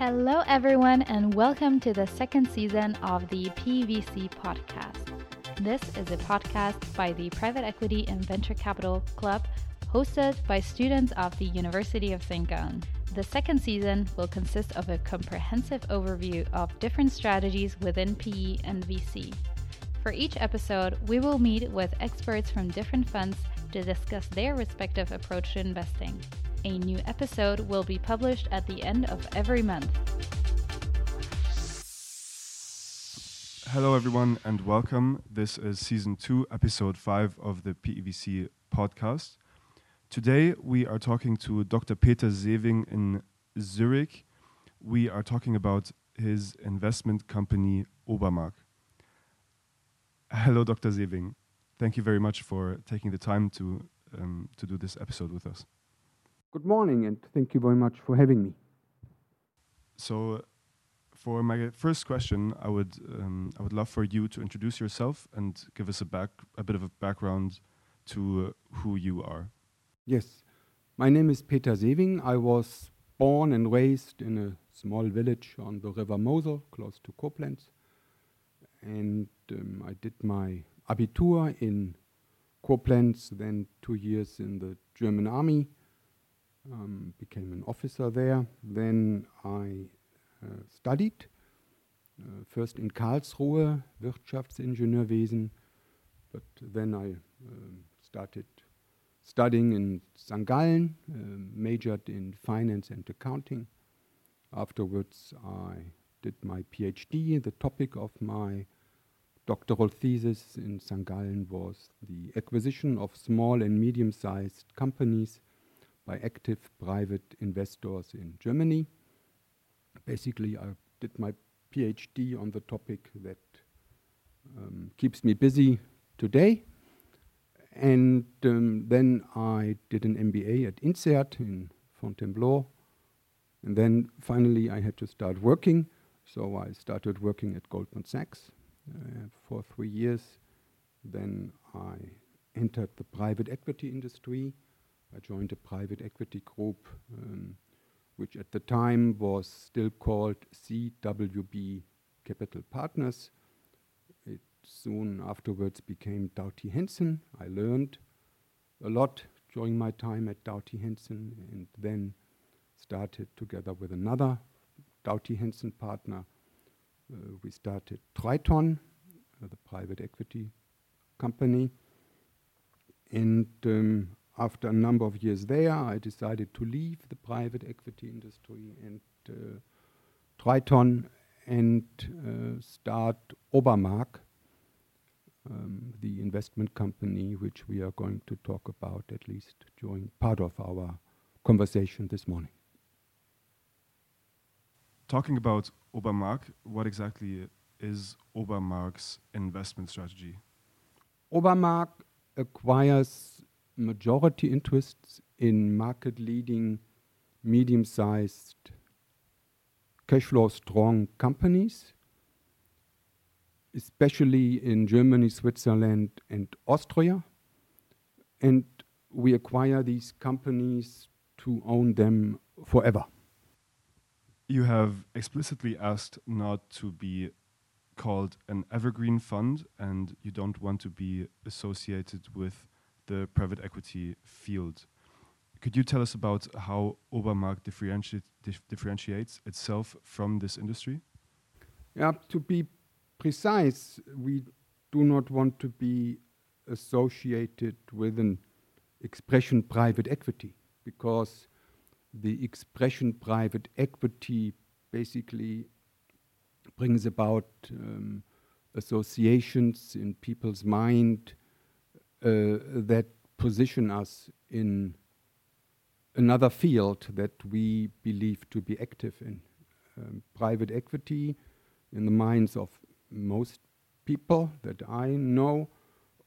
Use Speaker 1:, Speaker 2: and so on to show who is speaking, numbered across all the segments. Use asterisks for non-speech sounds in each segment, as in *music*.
Speaker 1: Hello, everyone, and welcome to the second season of the PEVC podcast. This is a podcast by the Private Equity and Venture Capital Club, hosted by students of the University of St. The second season will consist of a comprehensive overview of different strategies within PE and VC. For each episode, we will meet with experts from different funds to discuss their respective approach to investing. A new episode will be published at the end of every month.
Speaker 2: Hello, everyone, and welcome. This is season two, episode five of the PEVC podcast. Today, we are talking to Dr. Peter Sewing in Zurich. We are talking about his investment company, Obermark. Hello, Dr. Sewing. Thank you very much for taking the time to, um, to do this episode with us.
Speaker 3: Good morning, and thank you very much for having me.
Speaker 2: So, for my first question, I would um, I would love for you to introduce yourself and give us a back a bit of a background to uh, who you are.
Speaker 3: Yes, my name is Peter Sewing. I was born and raised in a small village on the River Mosel, close to Koblenz, and um, I did my Abitur in Koblenz, then two years in the German Army um, became an officer there. Then I uh, studied, uh, first in Karlsruhe, Wirtschaftsingenieurwesen, but then I um, started studying in St. Gallen, uh, majored in finance and accounting. Afterwards, I did my PhD. The topic of my doctoral thesis in St. Gallen was the acquisition of small and medium sized companies by active private investors in Germany. Basically, I did my PhD on the topic that um, keeps me busy today. And um, then I did an MBA at INSEAD in Fontainebleau. And then finally, I had to start working. So I started working at Goldman Sachs uh, for three years. Then I entered the private equity industry I joined a private equity group, um, which at the time was still called CWB Capital Partners. It soon afterwards became Doughty Hanson. I learned a lot during my time at Doughty Hanson and then started together with another Doughty Hanson partner. Uh, we started Triton, uh, the private equity company. And um, after a number of years there, I decided to leave the private equity industry and uh, Triton and uh, start Obermark, um, the investment company which we are going to talk about at least during part of our conversation this morning.
Speaker 2: Talking about Obermark, what exactly is Obermark's investment strategy?
Speaker 3: Obermark acquires majority interests in market leading, medium sized, cash flow strong companies, especially in Germany, Switzerland, and Austria. And we acquire these companies to own them forever.
Speaker 2: You have explicitly asked not to be called an evergreen fund, and you don't want to be associated with the private equity field. Could you tell us about how Obermark differentiate, dif differentiates itself from this industry?
Speaker 3: Yeah, to be precise, we do not want to be associated with an expression private equity because the expression private equity basically brings about um, associations in people's mind that position us in another field that we believe to be active in. Um, private equity, in the minds of most people that I know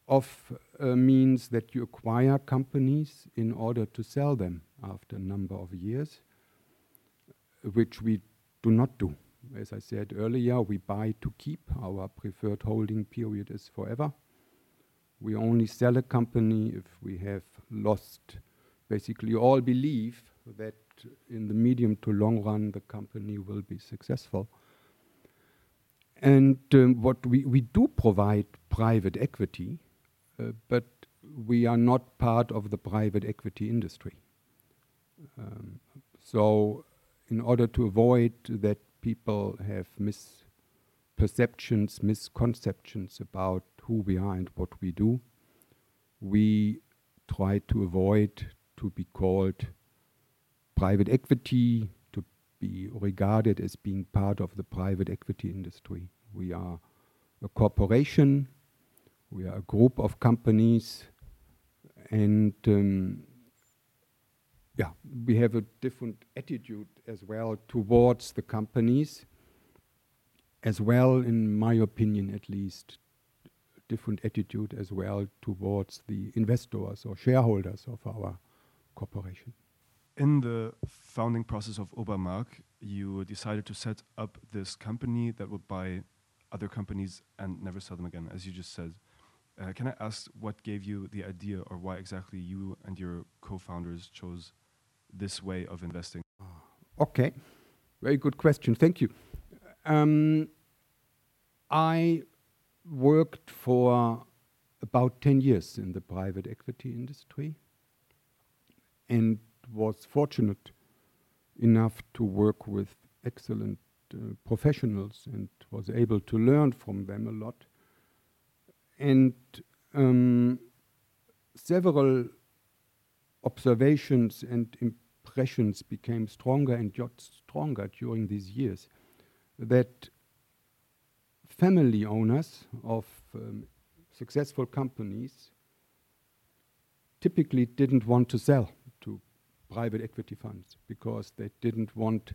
Speaker 3: of, uh, means that you acquire companies in order to sell them after a number of years, which we do not do. As I said earlier, we buy to keep. Our preferred holding period is forever. We only sell a company if we have lost basically all belief that in the medium to long run the company will be successful. And um, what we, we do provide private equity, uh, but we are not part of the private equity industry. Um, so, in order to avoid that people have misperceptions, misconceptions about who we are and what we do, we try to avoid to be called private equity, to be regarded as being part of the private equity industry. We are a corporation, we are a group of companies, and um, yeah, we have a different attitude as well towards the companies, as well, in my opinion at least, different attitude as well towards the investors or shareholders of our corporation.
Speaker 2: In the founding process of Obermark, you decided to set up this company that would buy other companies and never sell them again, as you just said. Uh, can I ask what gave you the idea or why exactly you and your co founders chose this way of investing?
Speaker 3: Okay, very good question. Thank you. Um, I worked for about 10 years in the private equity industry and was fortunate enough to work with excellent uh, professionals and was able to learn from them a lot. And um, several observations and impressions became stronger and got stronger during these years that family owners of um, successful companies typically didn't want to sell to private equity funds because they didn't want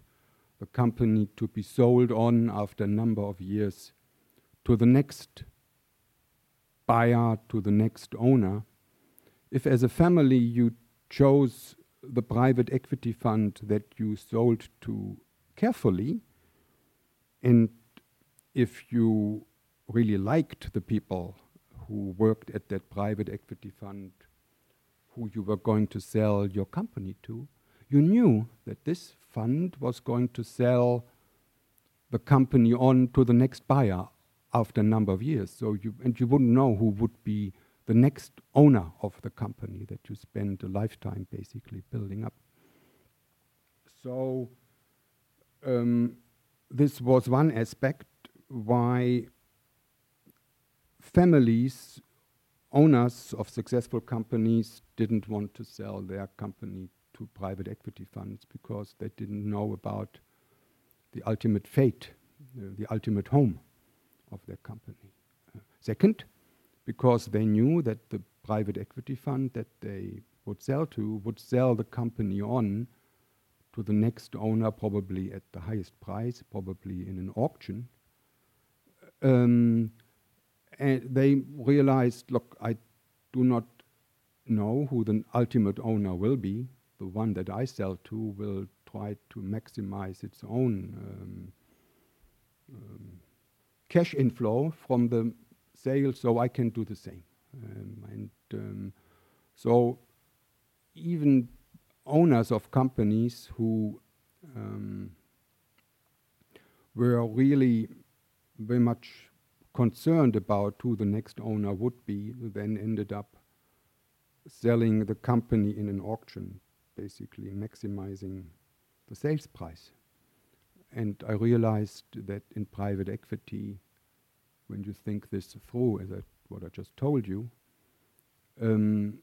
Speaker 3: the company to be sold on after a number of years to the next buyer, to the next owner. If, as a family, you chose the private equity fund that you sold to carefully, and if you really liked the people who worked at that private equity fund who you were going to sell your company to, you knew that this fund was going to sell the company on to the next buyer after a number of years. So you and you wouldn't know who would be the next owner of the company that you spend a lifetime basically building up. So um, this was one aspect why families, owners of successful companies, didn't want to sell their company to private equity funds because they didn't know about the ultimate fate, uh, the ultimate home of their company. Uh, second, because they knew that the private equity fund that they would sell to would sell the company on to the next owner, probably at the highest price, probably in an auction, um, and they realized, look, I do not know who the ultimate owner will be. The one that I sell to will try to maximize its own um, um, cash inflow from the sale, so I can do the same. Um, and um, so, even owners of companies who um, were really very much concerned about who the next owner would be, then ended up selling the company in an auction, basically maximizing the sales price. And I realized that in private equity, when you think this through, as I, what I just told you, um,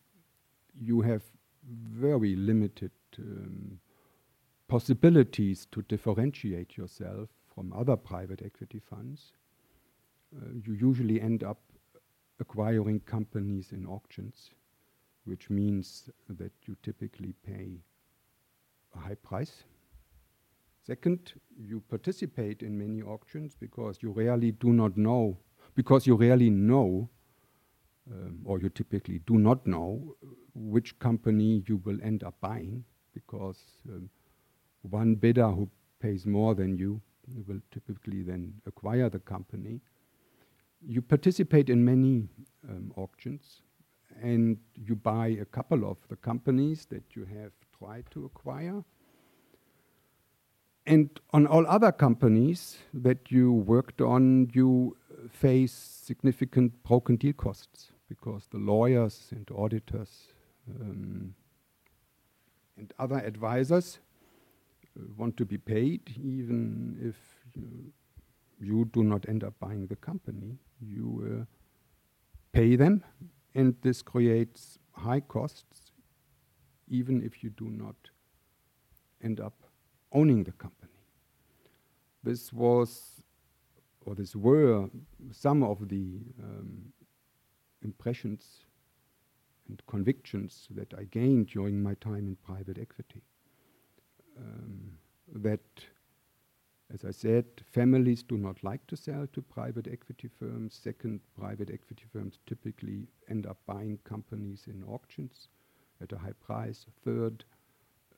Speaker 3: you have very limited um, possibilities to differentiate yourself from other private equity funds, uh, you usually end up acquiring companies in auctions, which means that you typically pay a high price. Second, you participate in many auctions because you rarely do not know, because you rarely know, um, or you typically do not know, which company you will end up buying, because um, one bidder who pays more than you you will typically then acquire the company. You participate in many um, auctions and you buy a couple of the companies that you have tried to acquire. And on all other companies that you worked on, you face significant broken deal costs because the lawyers and auditors um, and other advisors uh, want to be paid, even if you, you, do not end up buying the company. You uh, pay them, and this creates high costs, even if you do not end up owning the company. This was, or this were, some of the um, impressions and convictions that I gained during my time in private equity. Um, that, as I said, families do not like to sell to private equity firms. Second, private equity firms typically end up buying companies in auctions at a high price. Third,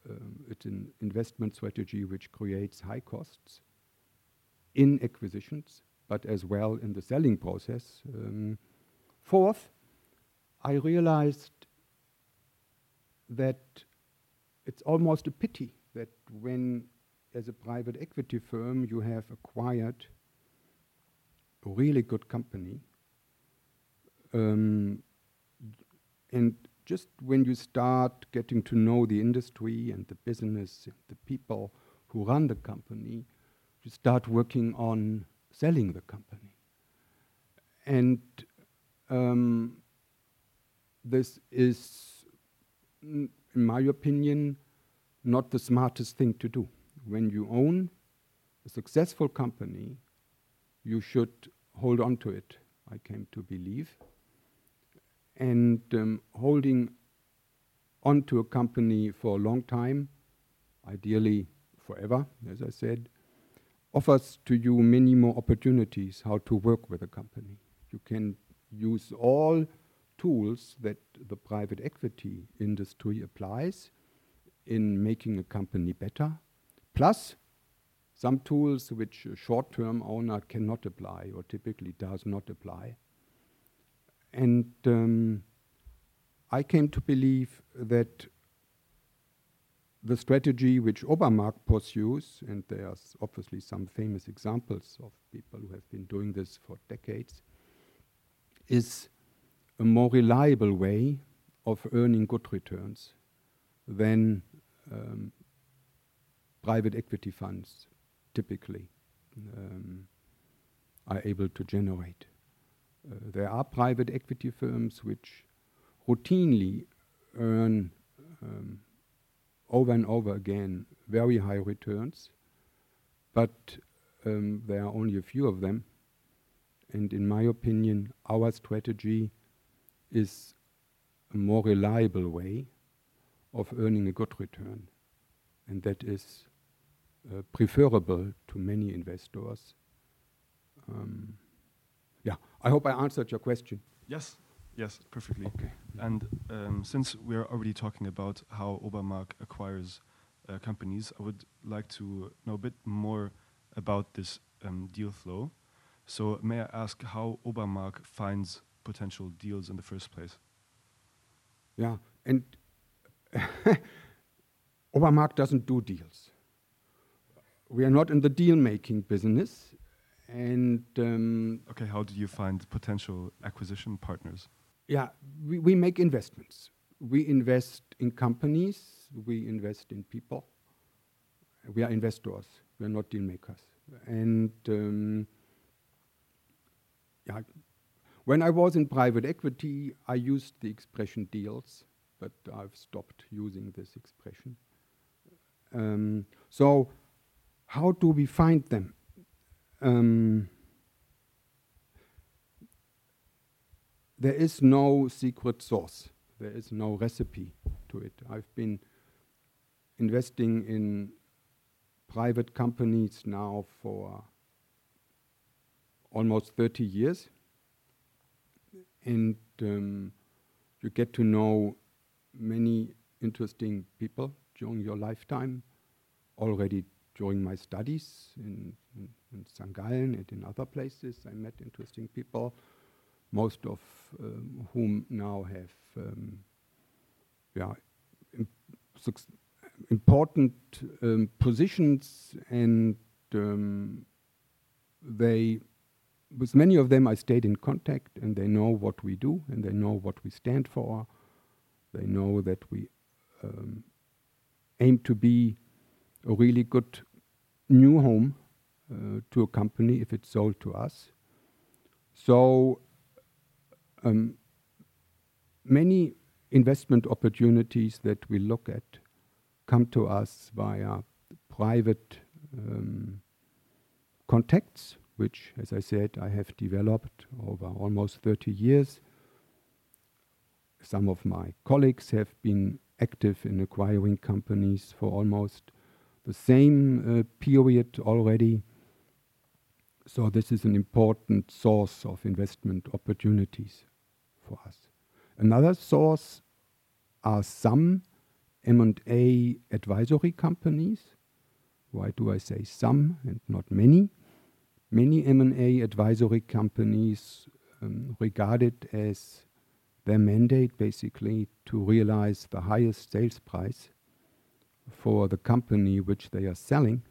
Speaker 3: um, it's an investment strategy which creates high costs in acquisitions, but as well in the selling process. Um, fourth, I realized that it's almost a pity that when, as a private equity firm, you have acquired a really good company, um, and just when you start getting to know the industry and the business, and the people who run the company, you start working on selling the company. And um, this is, in my opinion, not the smartest thing to do. When you own a successful company, you should hold on to it, I came to believe. And um, holding on to a company for a long time, ideally forever, as I said, offers to you many more opportunities how to work with a company. You can use all tools that the private equity industry applies in making a company better, plus some tools which a short-term owner cannot apply or typically does not apply. And um, I came to believe that the strategy which Obermark pursues, and there are obviously some famous examples of people who have been doing this for decades, is a more reliable way of earning good returns than um, private equity funds typically um, are able to generate. Uh, there are private equity firms which routinely earn um, over and over again very high returns, but um, there are only a few of them. And in my opinion, our strategy is a more reliable way of earning a good return. And that is uh, preferable to many investors. Um, yeah, I hope I answered your question.
Speaker 2: Yes, yes, perfectly.
Speaker 3: Okay.
Speaker 2: And um, since we're already talking about how Obermark acquires uh, companies, I would like to know a bit more about this um, deal flow. So, may I ask how Obermark finds potential deals in the first place?
Speaker 3: Yeah, and *laughs* Obermark doesn't do deals. We are not in the deal making business. And um,
Speaker 2: okay, how do you find potential acquisition partners?
Speaker 3: Yeah, we, we make investments. We invest in companies, we invest in people. We are investors, we are not deal makers. And um, yeah, when I was in private equity, I used the expression deals, but I've stopped using this expression. Um, so, how do we find them? Um, there is no secret sauce. There is no recipe to it. I've been investing in private companies now for almost 30 years and um, you get to know many interesting people during your lifetime. Already during my studies in, in, in and in other places, I met interesting people, most of um, whom now have um, yeah, important um, positions, and um, they, with many of them, I stayed in contact, and they know what we do, and they know what we stand for. They know that we um, aim to be a really good new home uh, to a company if it's sold to us. So um, many investment opportunities that we look at come to us via private um, contacts, which, as I said, I have developed over almost 30 years. Some of my colleagues have been active in acquiring companies for almost the same uh, period already. So this is an important source of investment opportunities for us. Another source are some M&A advisory companies. Why do I say some and not many? Many M&A advisory companies um, regard it as their mandate basically to realize the highest sales price for the company which they are selling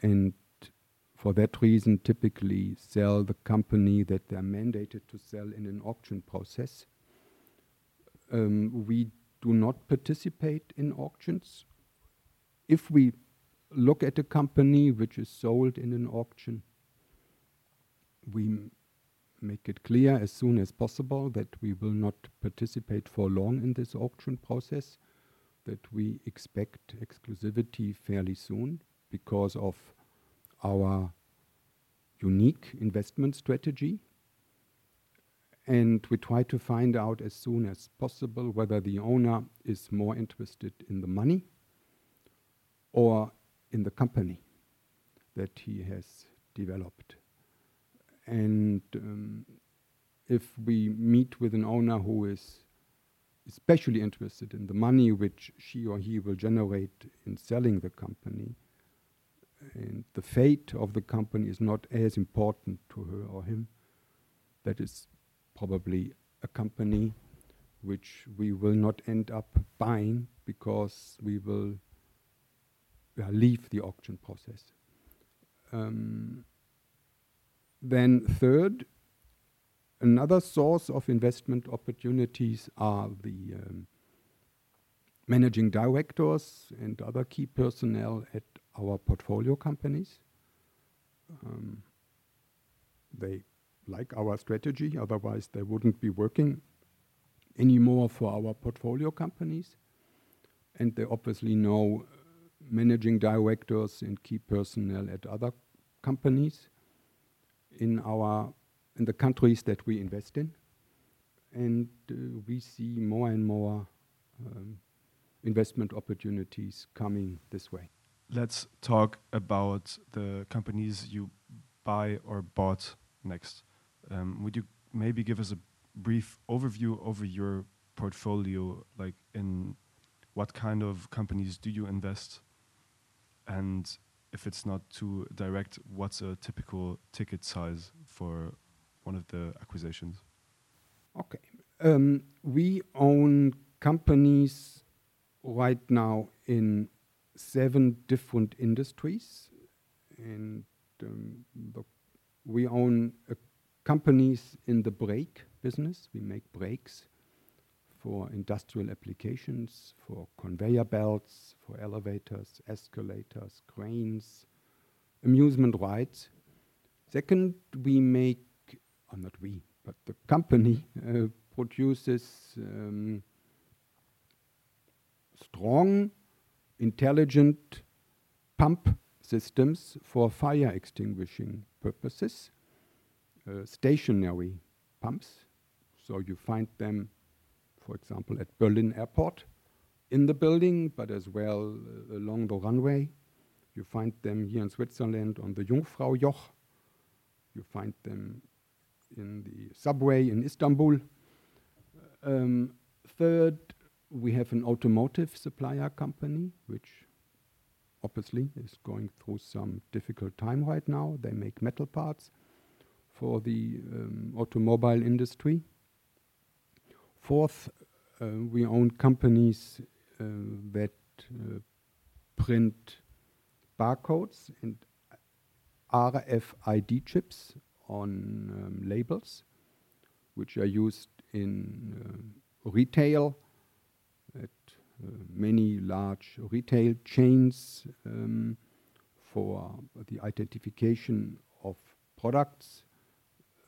Speaker 3: and for that reason typically sell the company that they're mandated to sell in an auction process. Um, we do not participate in auctions. If we look at a company which is sold in an auction, we make it clear as soon as possible that we will not participate for long in this auction process, that we expect exclusivity fairly soon because of our unique investment strategy. And we try to find out as soon as possible whether the owner is more interested in the money or in the company that he has developed. And um, if we meet with an owner who is especially interested in the money which she or he will generate in selling the company, and the fate of the company is not as important to her or him, that is probably a company which we will not end up buying because we will uh, leave the auction process. Um, then third, another source of investment opportunities are the um, managing directors and other key personnel at our portfolio companies. Um, they like our strategy, otherwise they wouldn't be working anymore for our portfolio companies. And they obviously know managing directors and key personnel at other companies in our in the countries that we invest in, and uh, we see more and more um, investment opportunities coming this way.
Speaker 2: Let's talk about the companies you buy or bought next. Um, would you maybe give us a brief overview over your portfolio, like in what kind of companies do you invest, and if it's not too direct, what's a typical ticket size for one of the acquisitions?
Speaker 3: Okay. Um, we own companies right now in seven different industries, and um, we own companies in the brake business. We make brakes for industrial applications, for conveyor belts, for elevators, escalators, cranes, amusement rides. Second, we make, or not we, but the company uh, produces um, strong, intelligent pump systems for fire extinguishing purposes, uh, stationary pumps. So you find them for example, at Berlin Airport in the building, but as well uh, along the runway. You find them here in Switzerland on the Jungfraujoch. You find them in the subway in Istanbul. Um, third, we have an automotive supplier company, which obviously is going through some difficult time right now. They make metal parts for the um, automobile industry. Fourth, uh, we own companies uh, that uh, print barcodes and RFID chips on um, labels, which are used in retail at uh, many large retail chains um, for the identification of products.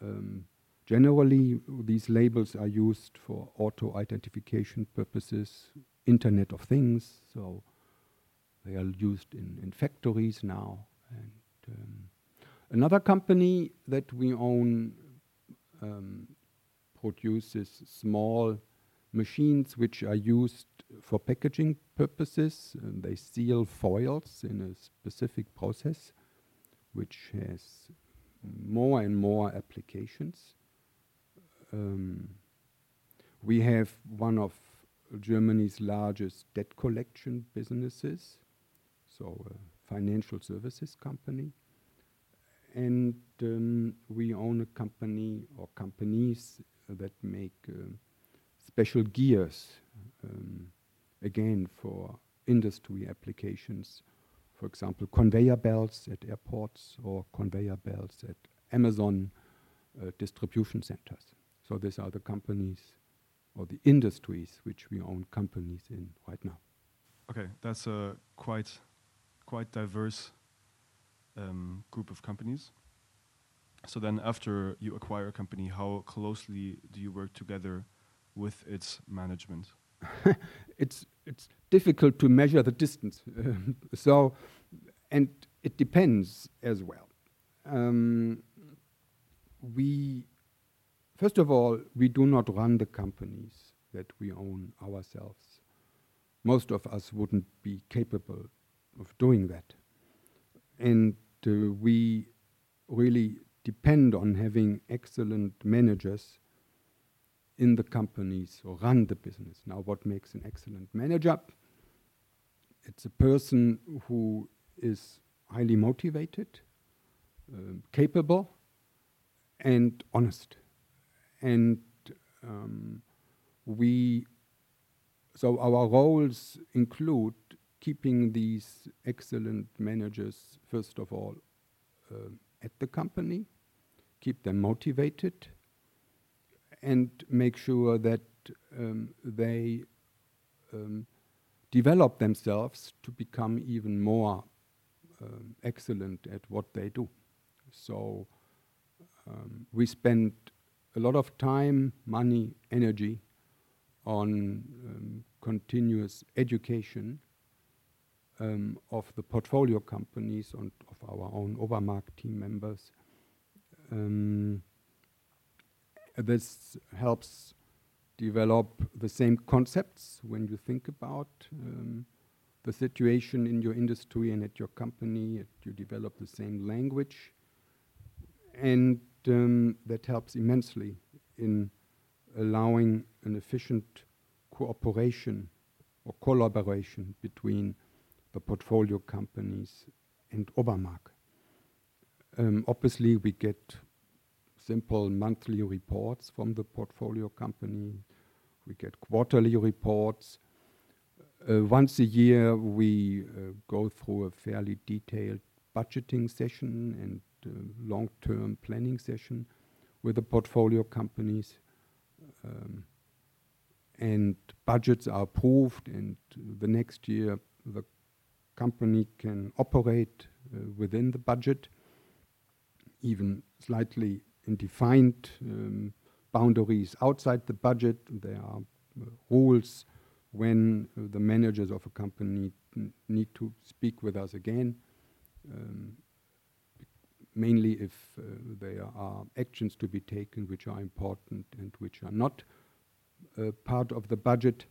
Speaker 3: Um, generally, these labels are used for auto identification purposes, Internet of Things, so they are used in, in factories now. And um, another company that we own um, produces small machines which are used for packaging purposes. And they seal foils in a specific process which has more and more applications. Um, we have one of Germany's largest debt collection businesses, so a financial services company. And um, we own a company or companies that make uh, special gears, um, again for industry applications. For example, conveyor belts at airports or conveyor belts at Amazon uh, distribution centers. So these are the companies or the industries which we own companies in right now.
Speaker 2: Okay, that's a quite quite diverse um, group of companies. So then, after you acquire a company, how closely do you work together with its management? *laughs*
Speaker 3: it's it's difficult to measure the distance. *laughs* so, and it depends as well. Um, we, first of all, we do not run the companies that we own ourselves. Most of us wouldn't be capable of doing that, and uh, we really depend on having excellent managers in the companies or run the business. Now, what makes an excellent manager? It's a person who is highly motivated, um, capable, and honest. And um, we, so our roles include keeping these excellent managers, first of all, uh, at the company, keep them motivated, and make sure that um, they um, develop themselves to become even more um, excellent at what they do. So um, we spend a lot of time, money, energy on um, continuous education um, of the portfolio companies and of our own Obermark team members. Um, this helps develop the same concepts when you think about um, the situation in your industry and at your company. you develop the same language, and um, that helps immensely in allowing an efficient cooperation or collaboration between the portfolio companies and Obermark. Um, obviously, we get simple monthly reports from the portfolio company. We get quarterly reports. Uh, once a year, we uh, go through a fairly detailed budgeting session and long-term planning session with the portfolio companies. Um, and budgets are approved, and the next year the company can operate uh, within the budget, even slightly in defined um, boundaries outside the budget. There are uh, rules when the managers of a company need to speak with us again, um, mainly if uh, there are actions to be taken which are important and which are not uh, part of the budget.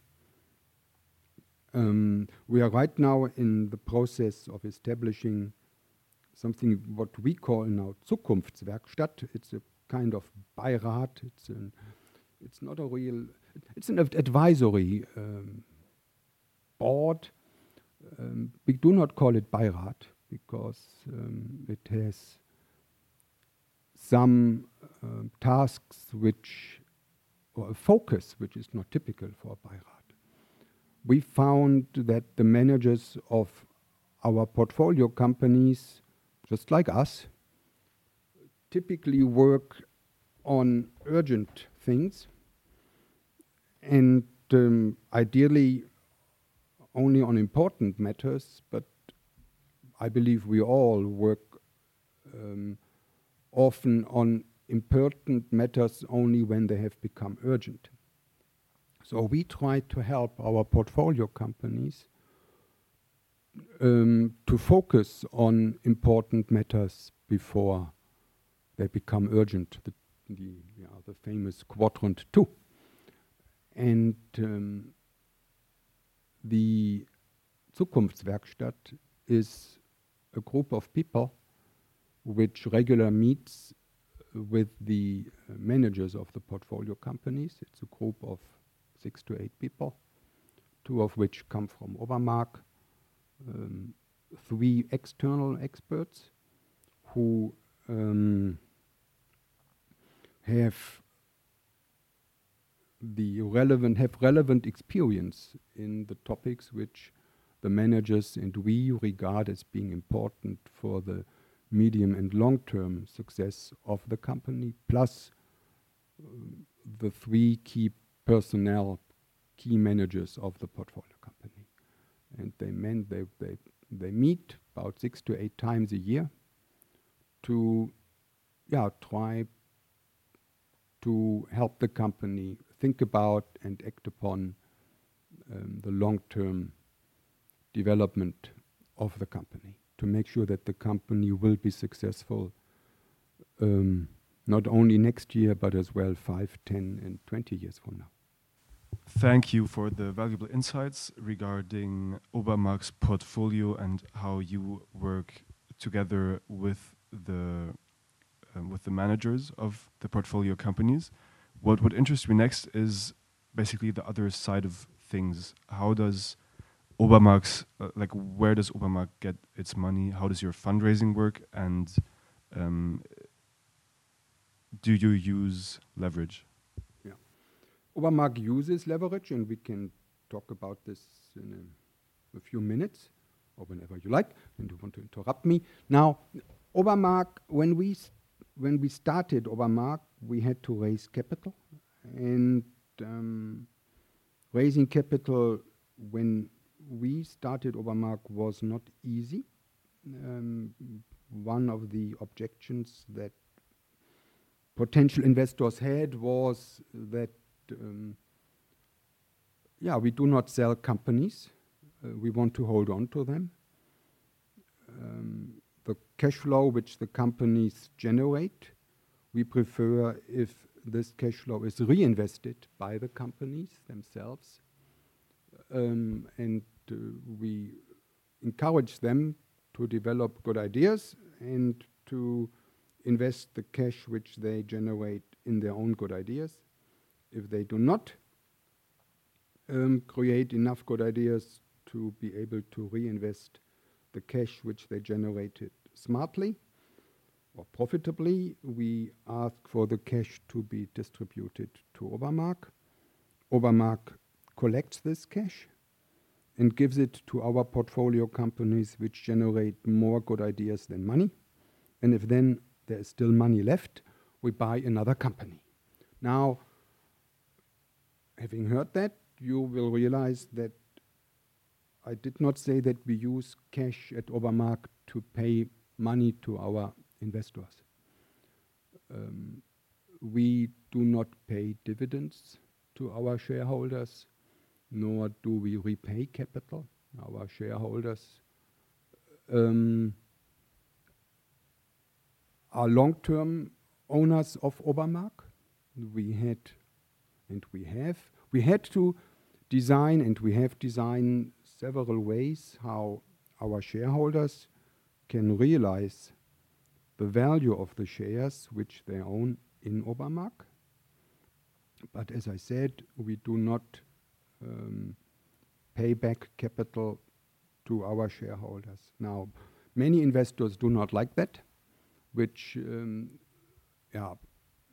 Speaker 3: Um, we are right now in the process of establishing something what we call now Zukunftswerkstatt. It's a kind of Beirat. It's an, it's not a real. It's an advisory um, board. Um, we do not call it Beirat because um, it has some uh, tasks which or a focus which is not typical for a Beirat. we found that the managers of our portfolio companies, just like us, typically work on urgent things and um, ideally only on important matters, but I believe we all work um, often on important matters only when they have become urgent. So we try to help our portfolio companies um, to focus on important matters before they become urgent. The, the, yeah, the famous quadrant two. And um, the Zukunftswerkstatt is a group of people which regularly meets with the uh, managers of the portfolio companies. It's a group of six to eight people, two of which come from Obermark, um, three external experts who um, have the relevant have relevant experience in the topics which the managers and we regard as being important for the medium and long-term success of the company, plus uh, the three key personnel, key managers of the portfolio company. And they meet about six to eight times a year to try to help the company think about and act upon um, the long-term development of the company to make sure that the company will be successful um, not only next year but as well 5, 10 and 20 years from now.
Speaker 2: Thank you for the valuable insights regarding Obermark's portfolio and how you work together with the um, with the managers of the portfolio companies. What would interest me next is basically the other side of things. How does Obermark's uh, like where does Obermark get its money? How does your fundraising work? And um, do you use leverage?
Speaker 3: Yeah, Obermark uses leverage, and we can talk about this in a, a few minutes or whenever you like. And you want to interrupt me now? Obermark, when we when we started Obermark, we had to raise capital, and um, raising capital when we started Obermark was not easy. Um, one of the objections that potential investors had was that, um, yeah, we do not sell companies. Uh, we want to hold on to them. Um, the cash flow which the companies generate, we prefer if this cash flow is reinvested by the companies themselves. Um, and we encourage them to develop good ideas and to invest the cash which they generate in their own good ideas. If they do not um, create enough good ideas to be able to reinvest the cash which they generated smartly or profitably, we ask for the cash to be distributed to Obermark. Obermark collects this cash and gives it to our portfolio companies which generate more good ideas than money. And if then there is still money left, we buy another company. Now, having heard that, you will realize that I did not say that we use cash at Obermark to pay money to our investors. Um, we do not pay dividends to our shareholders, nor do we repay capital. Our shareholders um, are long-term owners of Obermark. We had, and we have, we had to design, and we have designed several ways how our shareholders can realize the value of the shares which they own in Obermark. But as I said, we do not um, pay back capital to our shareholders. Now, many investors do not like that, which um,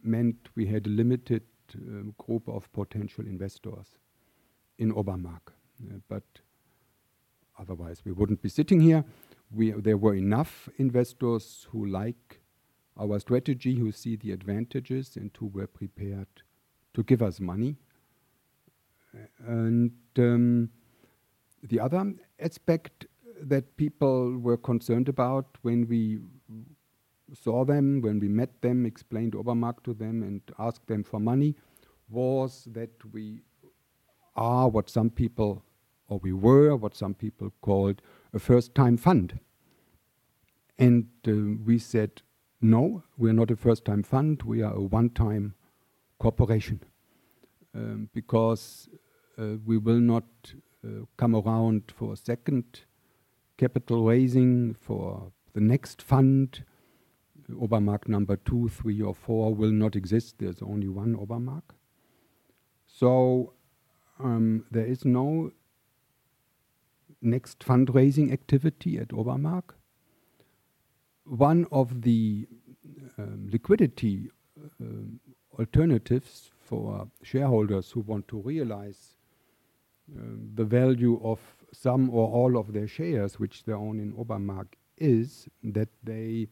Speaker 3: meant we had a limited um, group of potential investors in Obermark. Uh, but otherwise, we wouldn't be sitting here. There were enough investors who like our strategy, who see the advantages, and who were prepared to give us money. And um, the other aspect that people were concerned about when we saw them, when we met them, explained Obermark to them, and asked them for money, was that we are what some people, or we were what some people called a first time fund. And uh, we said, no, we're not a first time fund, we are a one time corporation. Um, because uh, we will not uh, come around for a second capital raising for the next fund. Obermark number two, three, or four will not exist. There's only one Obermark. So um, there is no next fundraising activity at Obermark. One of the um, liquidity uh, alternatives for shareholders who want to realize uh, the value of some or all of their shares which they own in Obermark is that they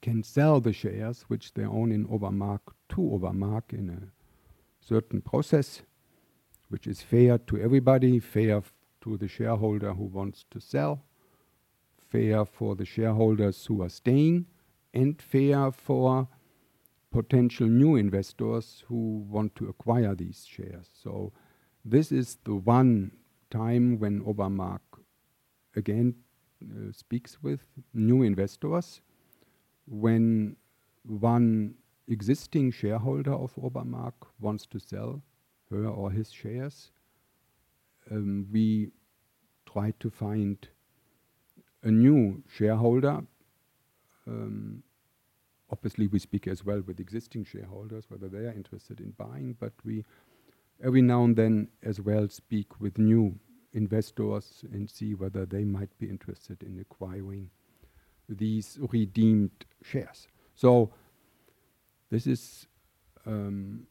Speaker 3: can sell the shares which they own in Obermark to Obermark in a certain process which is fair to everybody, fair to the shareholder who wants to sell, fair for the shareholders who are staying, and fair for potential new investors who want to acquire these shares. So this is the one time when Obermark again uh, speaks with new investors, when one existing shareholder of Obermark wants to sell her or his shares, um, we try to find a new shareholder. Um, obviously, we speak as well with existing shareholders, whether they are interested in buying, but we every now and then as well speak with new investors and see whether they might be interested in acquiring these redeemed shares. So this is um,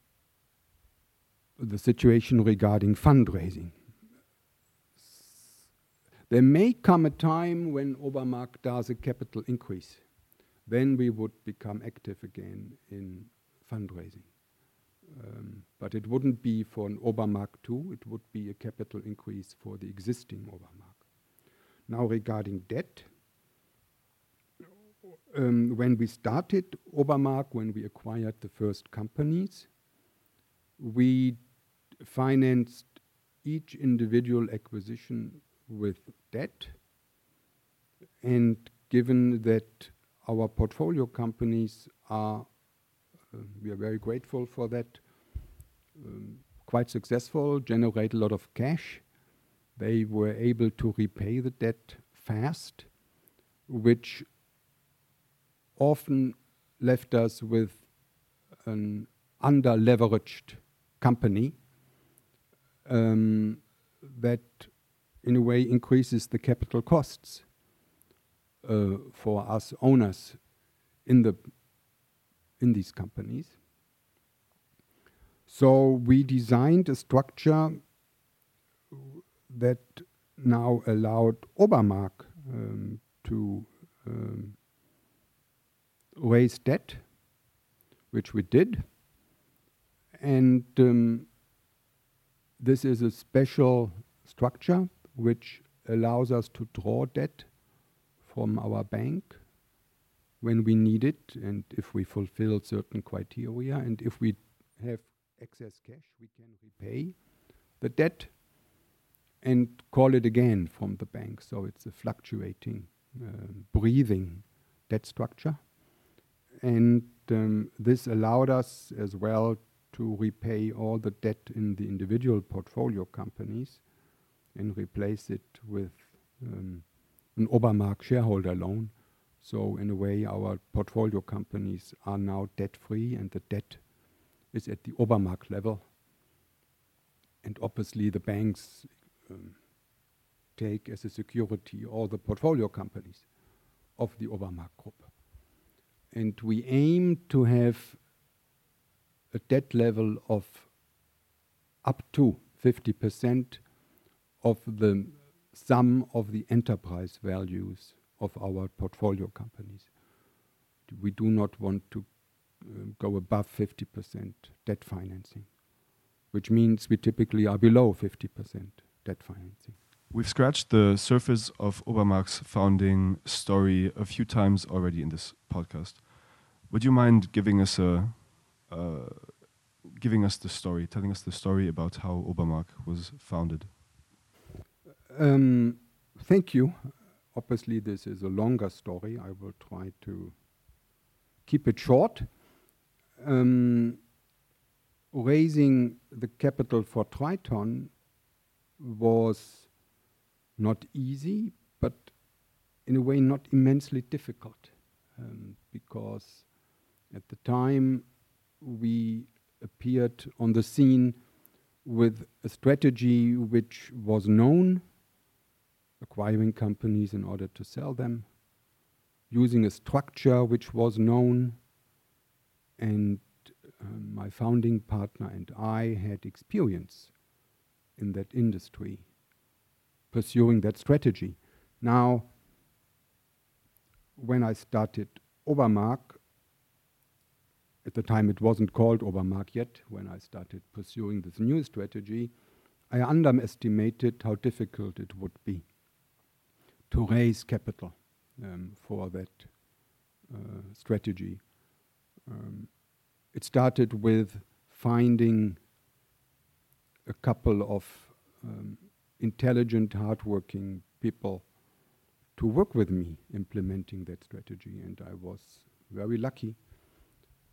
Speaker 3: the situation regarding fundraising. There may come a time when Obermark does a capital increase. Then we would become active again in fundraising. Um, but it wouldn't be for an Obermark 2, it would be a capital increase for the existing Obermark. Now, regarding debt, um, when we started Obermark, when we acquired the first companies, we financed each individual acquisition with debt. And given that our portfolio companies are, uh, we are very grateful for that, um, quite successful, generate a lot of cash. They were able to repay the debt fast, which often left us with an under leveraged company um, that, in a way, increases the capital costs for us owners in the in these companies. So we designed a structure that now allowed Obermark um, to um, raise debt, which we did, and um, this is a special structure which allows us to draw debt from our bank when we need it and if we fulfill certain criteria and if we have excess cash we can repay the debt and call it again from the bank. So it's a fluctuating uh, breathing debt structure. And um, this allowed us as well to repay all the debt in the individual portfolio companies and replace it with um, an Obermark shareholder loan. So in a way, our portfolio companies are now debt-free, and the debt is at the Obermark level. And obviously, the banks um, take as a security all the portfolio companies of the Obermark Group. And we aim to have a debt level of up to 50% of the sum of the enterprise values of our portfolio companies. We do not want to uh, go above 50% debt financing, which means we typically are below 50% debt financing.
Speaker 2: We've scratched the surface of Obermark's founding story a few times already in this podcast. Would you mind giving us a uh, giving us the story, telling us the story about how Obermark was founded?
Speaker 3: Um, thank you. Obviously, this is a longer story. I will try to keep it short. Um, raising the capital for Triton was not easy, but in a way not immensely difficult, um, because at the time we appeared on the scene with a strategy which was known, acquiring companies in order to sell them, using a structure which was known, and um, my founding partner and I had experience in that industry, pursuing that strategy. Now, when I started Obermark, at the time it wasn't called Obermark yet, when I started pursuing this new strategy, I underestimated how difficult it would be to raise capital um, for that uh, strategy. Um, it started with finding a couple of um, intelligent, hardworking people to work with me implementing that strategy, and I was very lucky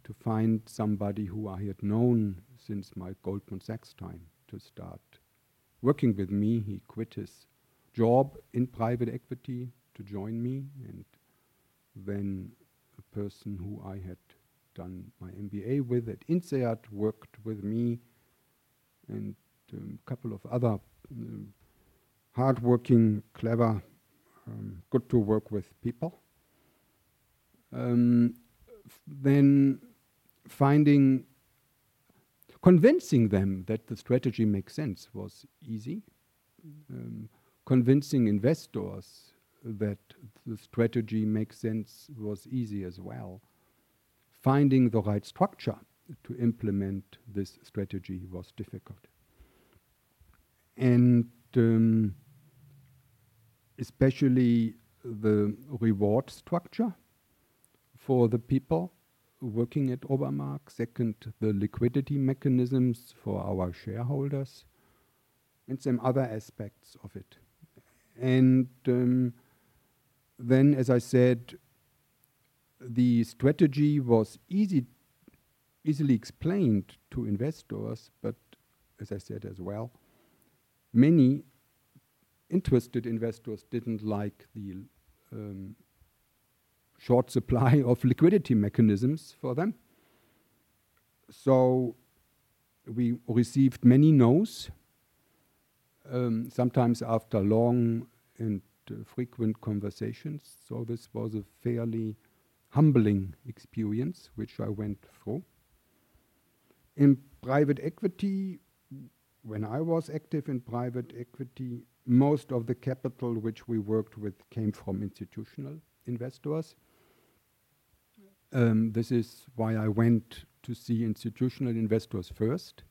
Speaker 3: to find somebody who I had known since my Goldman Sachs time to start working with me. He quit his job in private equity to join me, and then a person who I had done my MBA with at INSEAD worked with me, and a um, couple of other um, hardworking, clever, um, good to work with people. Um, then finding, convincing them that the strategy makes sense was easy. Um, convincing investors that the strategy makes sense was easy as well. Finding the right structure to implement this strategy was difficult. And um, especially the reward structure for the people working at Obermark. Second, the liquidity mechanisms for our shareholders, and some other aspects of it. And um, then, as I said, the strategy was easy, easily explained to investors, but as I said as well, many interested investors didn't like the um, short supply *laughs* of liquidity mechanisms for them. So we received many no's, um, sometimes after long and uh, frequent conversations. So this was a fairly humbling experience which I went through. In private equity, when I was active in private equity, most of the capital which we worked with came from institutional investors. Um, this is why I went to see institutional investors first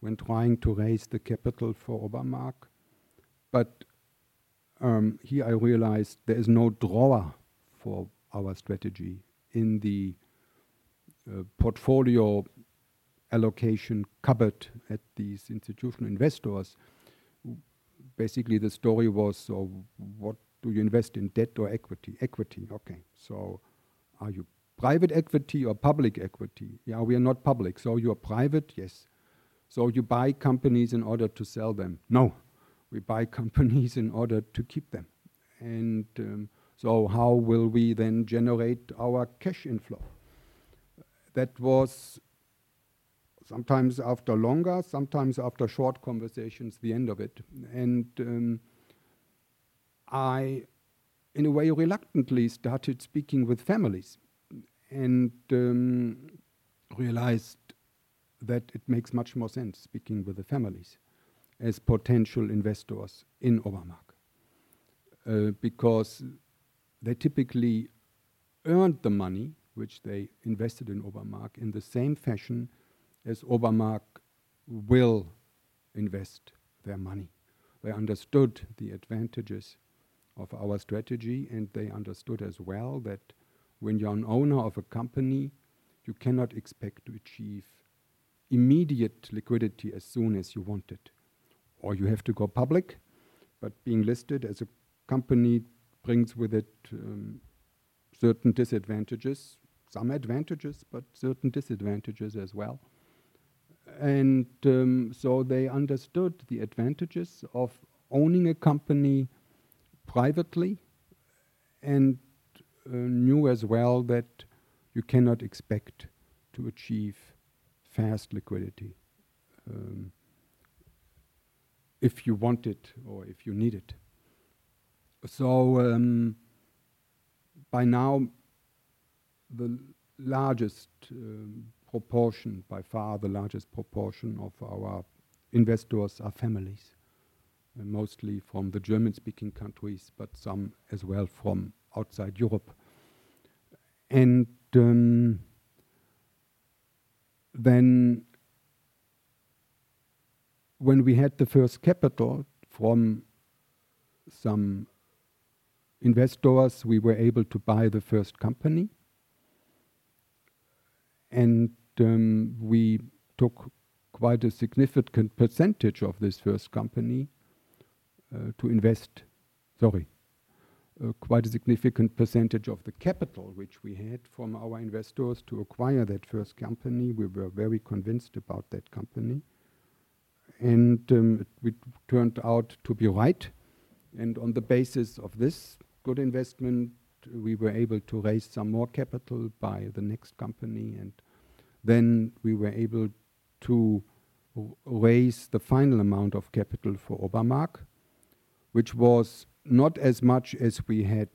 Speaker 3: when trying to raise the capital for Obermark. But um, here I realized there is no drawer for our strategy in the uh, portfolio allocation cupboard at these institutional investors. Basically, the story was so, what do you invest in debt or equity? Equity, okay. So, are you private equity or public equity? Yeah, we are not public. So you are private? Yes. So you buy companies in order to sell them? No. We buy companies in order to keep them. And um, so how will we then generate our cash inflow? That was sometimes after longer, sometimes after short conversations, the end of it. And um, I, in a way, reluctantly started speaking with families and um, realized that it makes much more sense speaking with the families as potential investors in Obermark uh, because they typically earned the money which they invested in Obermark in the same fashion as Obermark will invest their money. They understood the advantages of our strategy and they understood as well that when you're an owner of a company, you cannot expect to achieve immediate liquidity as soon as you want it. Or you have to go public, but being listed as a company brings with it um, certain disadvantages, some advantages, but certain disadvantages as well. And um, so they understood the advantages of owning a company privately and uh, knew as well that you cannot expect to achieve fast liquidity um, if you want it or if you need it. So um, by now, the largest um, proportion, by far the largest proportion of our investors are families, uh, mostly from the German-speaking countries, but some as well from outside Europe. And um, then when we had the first capital from some investors, we were able to buy the first company. And um, we took quite a significant percentage of this first company uh, to invest, sorry, uh, quite a significant percentage of the capital which we had from our investors to acquire that first company. We were very convinced about that company. And um, it turned out to be right. And on the basis of this good investment, we were able to raise some more capital by the next company. And then we were able to raise the final amount of capital for Obermark, which was not as much as we had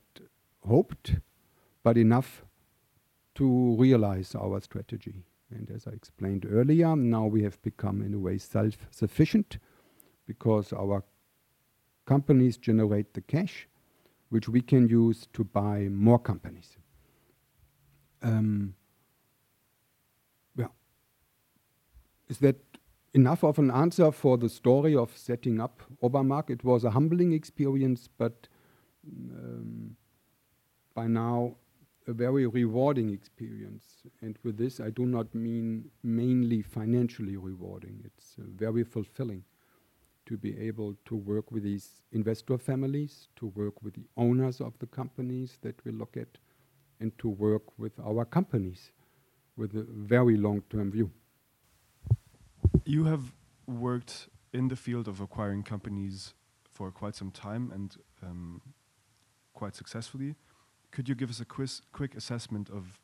Speaker 3: hoped, but enough to realize our strategy. And as I explained earlier, now we have become, in a way, self sufficient because our companies generate the cash which we can use to buy more companies. Um, is that enough of an answer for the story of setting up Obermark? It was a humbling experience, but um, by now a very rewarding experience. And with this, I do not mean mainly financially rewarding. It's uh, very fulfilling to be able to work with these investor families, to work with the owners of the companies that we look at, and to work with our companies with a very long-term view.
Speaker 2: You have worked in the field of acquiring companies for quite some time and um, quite successfully. Could you give us a quiz, quick assessment of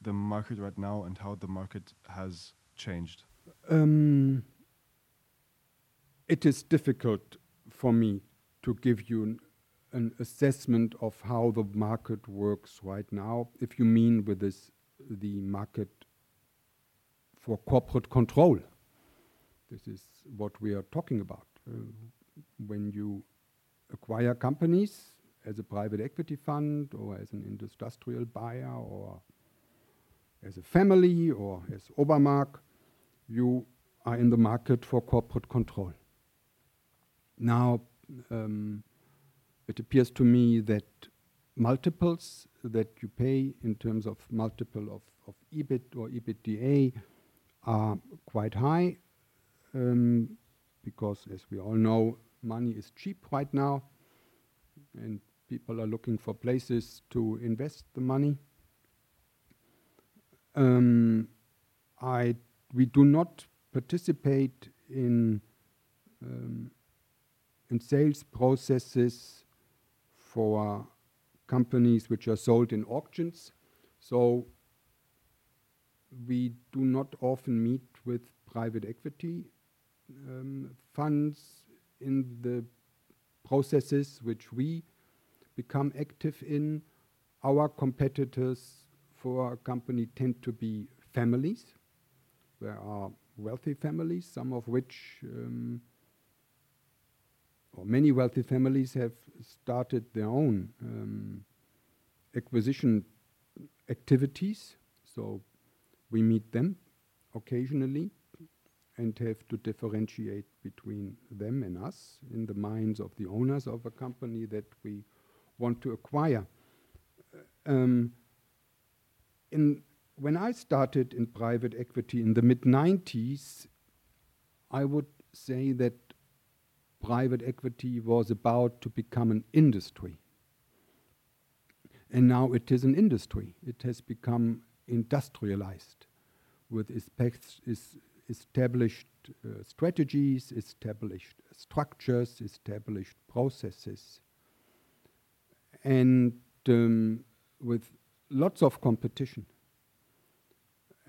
Speaker 2: the market right now and how the market has changed?
Speaker 3: Um, it is difficult for me to give you an, an, assessment of how the market works right now. If you mean with this the market for corporate control, this is what we are talking about. Uh, when you acquire companies as a private equity fund or as an industrial buyer or as a family or as Obermark, you are in the market for corporate control. Now, um, it appears to me that multiples that you pay in terms of multiple of, of EBIT or EBITDA are quite high um, because, as we all know, money is cheap right now and people are looking for places to invest the money. Um, I, we do not participate in um, and sales processes for companies which are sold in auctions. So we do not often meet with private equity um, funds in the processes which we become active in. Our competitors for a company tend to be families. There are wealthy families, some of which um, or many wealthy families have started their own um, acquisition activities. So we meet them occasionally and have to differentiate between them and us in the minds of the owners of a company that we want to acquire. Um, in when I started in private equity in the mid 90s, I would say that private equity was about to become an industry. And now it is an industry. It has become industrialized with established uh, strategies, established structures, established processes, and um, with lots of competition.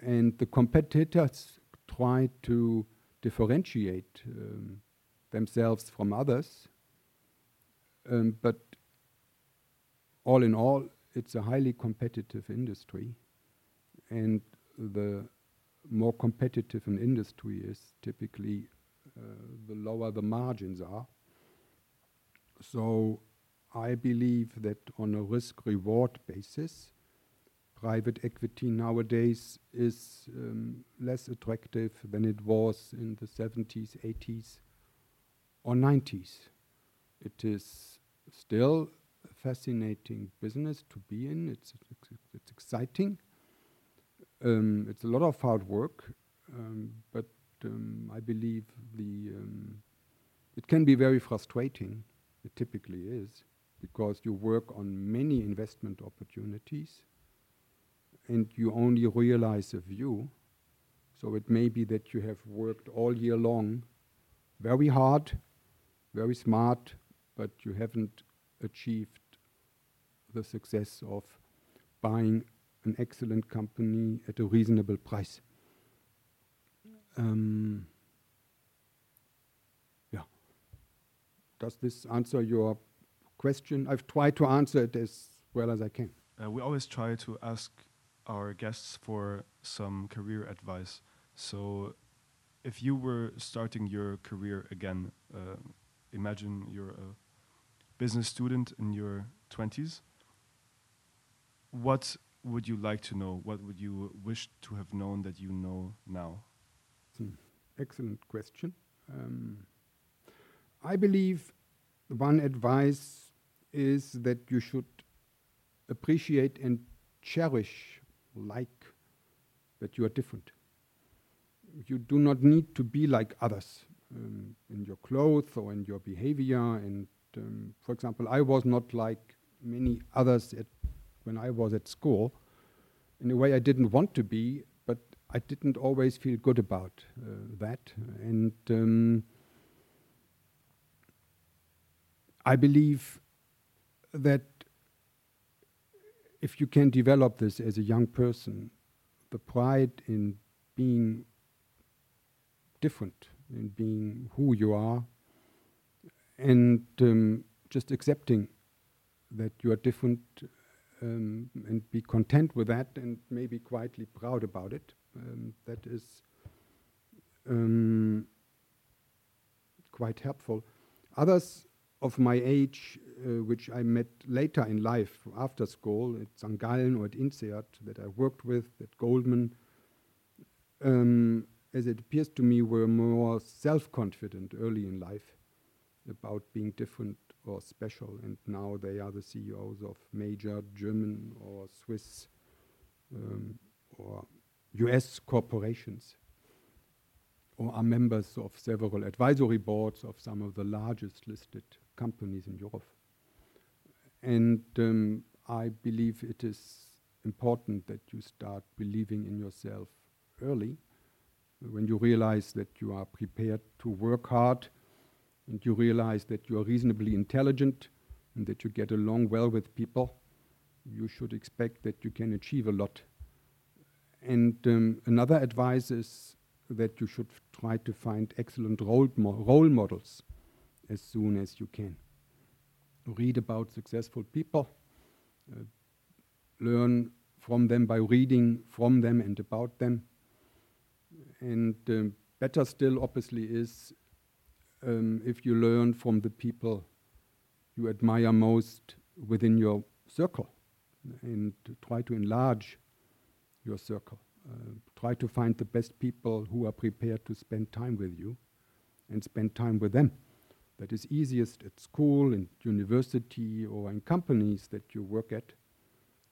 Speaker 3: And the competitors try to differentiate um, themselves from others. Um, but all in all, it's a highly competitive industry. And the more competitive an industry is, typically uh, the lower the margins are. So I believe that on a risk reward basis, private equity nowadays is um, less attractive than it was in the 70s, 80s, or 90s. It is still a fascinating business to be in. It's, it's exciting. Um, it's a lot of hard work, um, but um, I believe the um, it can be very frustrating. It typically is because you work on many investment opportunities and you only realize a view. So it may be that you have worked all year long very hard, very smart, but you haven't achieved the success of buying an excellent company at a reasonable price. Um, yeah. Does this answer your question? I've tried to answer it as well as I can.
Speaker 2: Uh, we always try to ask our guests for some career advice. So, if you were starting your career again, uh, imagine you're a business student in your 20s. What would you like to know? What would you wish to have known that you know now?
Speaker 3: excellent question. Um, I believe one advice is that you should appreciate and cherish like that you are different. You do not need to be like others um, in your clothes or in your behavior. And um, for example, I was not like many others when I was at school. In a way, I didn't want to be, but I didn't always feel good about uh, that. And um, I believe that if you can develop this as a young person, the pride in being different, in being who you are, and um, just accepting that you are different um, and be content with that and maybe quietly proud about it. Um, that is um, quite helpful. Others of my age, uh, which I met later in life after school at St. Gallen or at INSEAD, that I worked with at Goldman, um, as it appears to me, were more self confident early in life about being different or special, and now they are the CEOs of major German or Swiss um, or US corporations or are members of several advisory boards of some of the largest listed companies in Europe. And um, I believe it is important that you start believing in yourself early when you realize that you are prepared to work hard and you realize that you are reasonably intelligent and that you get along well with people, you should expect that you can achieve a lot. And um, another advice is that you should try to find excellent role, mo role models as soon as you can. Read about successful people, uh, learn from them by reading from them and about them. And um, better still, obviously, is um, if you learn from the people you admire most within your circle and try to enlarge your circle. Uh, try to find the best people who are prepared to spend time with you and spend time with them. That is easiest at school, in university, or in companies that you work at.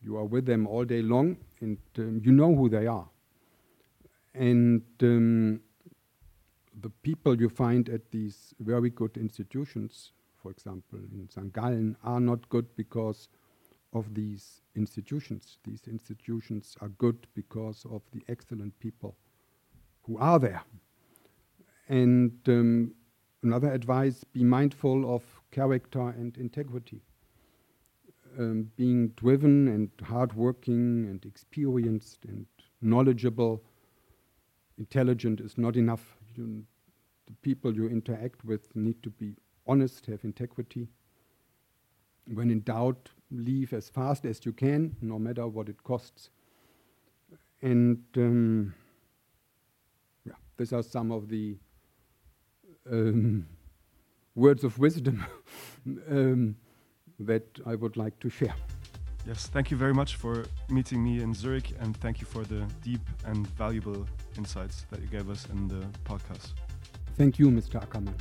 Speaker 3: You are with them all day long and um, you know who they are. And um, the people you find at these very good institutions, for example, in St. Gallen, are not good because of these institutions. These institutions are good because of the excellent people who are there. And um, another advice be mindful of character and integrity. Um, being driven and hardworking and experienced and knowledgeable, intelligent is not enough. You, the people you interact with need to be honest, have integrity. When in doubt, leave as fast as you can, no matter what it costs. And um, yeah, these are some of the um, words of wisdom *laughs* um, that I would like to share.
Speaker 2: Yes, thank you very much for meeting me in Zurich, and thank you for the deep and valuable insights that you gave us in the podcast.
Speaker 3: Thank you, Mr. Ackermann.